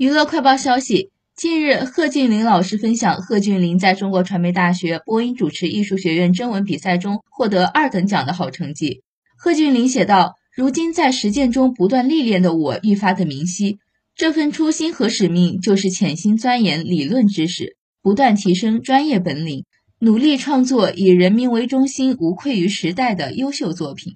娱乐快报消息近日贺峻霖老师分享贺峻霖在中国传媒大学播音主持艺术学院征文比赛中获得二等奖的好成绩。贺峻霖写道如今在实践中不断历练的我愈发的明晰。这份初心和使命就是潜心钻研理论知识不断提升专业本领努力创作以人民为中心无愧于时代的优秀作品。